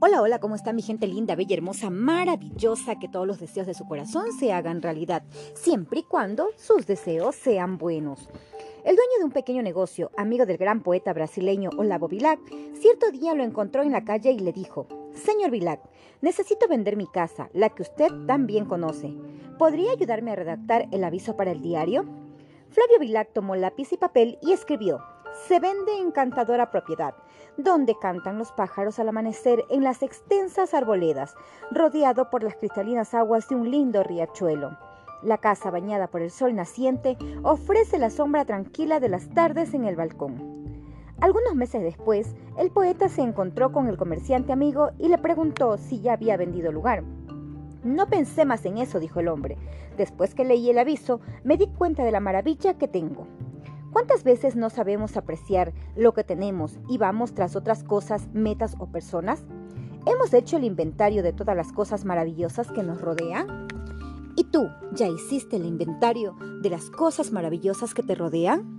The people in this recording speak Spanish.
Hola, hola, ¿cómo está mi gente linda, bella, hermosa, maravillosa? Que todos los deseos de su corazón se hagan realidad, siempre y cuando sus deseos sean buenos. El dueño de un pequeño negocio, amigo del gran poeta brasileño Olavo Bilac, cierto día lo encontró en la calle y le dijo, Señor Bilac, necesito vender mi casa, la que usted tan bien conoce. ¿Podría ayudarme a redactar el aviso para el diario? Flavio Bilac tomó lápiz y papel y escribió, se vende encantadora propiedad, donde cantan los pájaros al amanecer en las extensas arboledas, rodeado por las cristalinas aguas de un lindo riachuelo. La casa bañada por el sol naciente ofrece la sombra tranquila de las tardes en el balcón. Algunos meses después, el poeta se encontró con el comerciante amigo y le preguntó si ya había vendido lugar. No pensé más en eso, dijo el hombre. Después que leí el aviso, me di cuenta de la maravilla que tengo. ¿Cuántas veces no sabemos apreciar lo que tenemos y vamos tras otras cosas, metas o personas? ¿Hemos hecho el inventario de todas las cosas maravillosas que nos rodean? ¿Y tú ya hiciste el inventario de las cosas maravillosas que te rodean?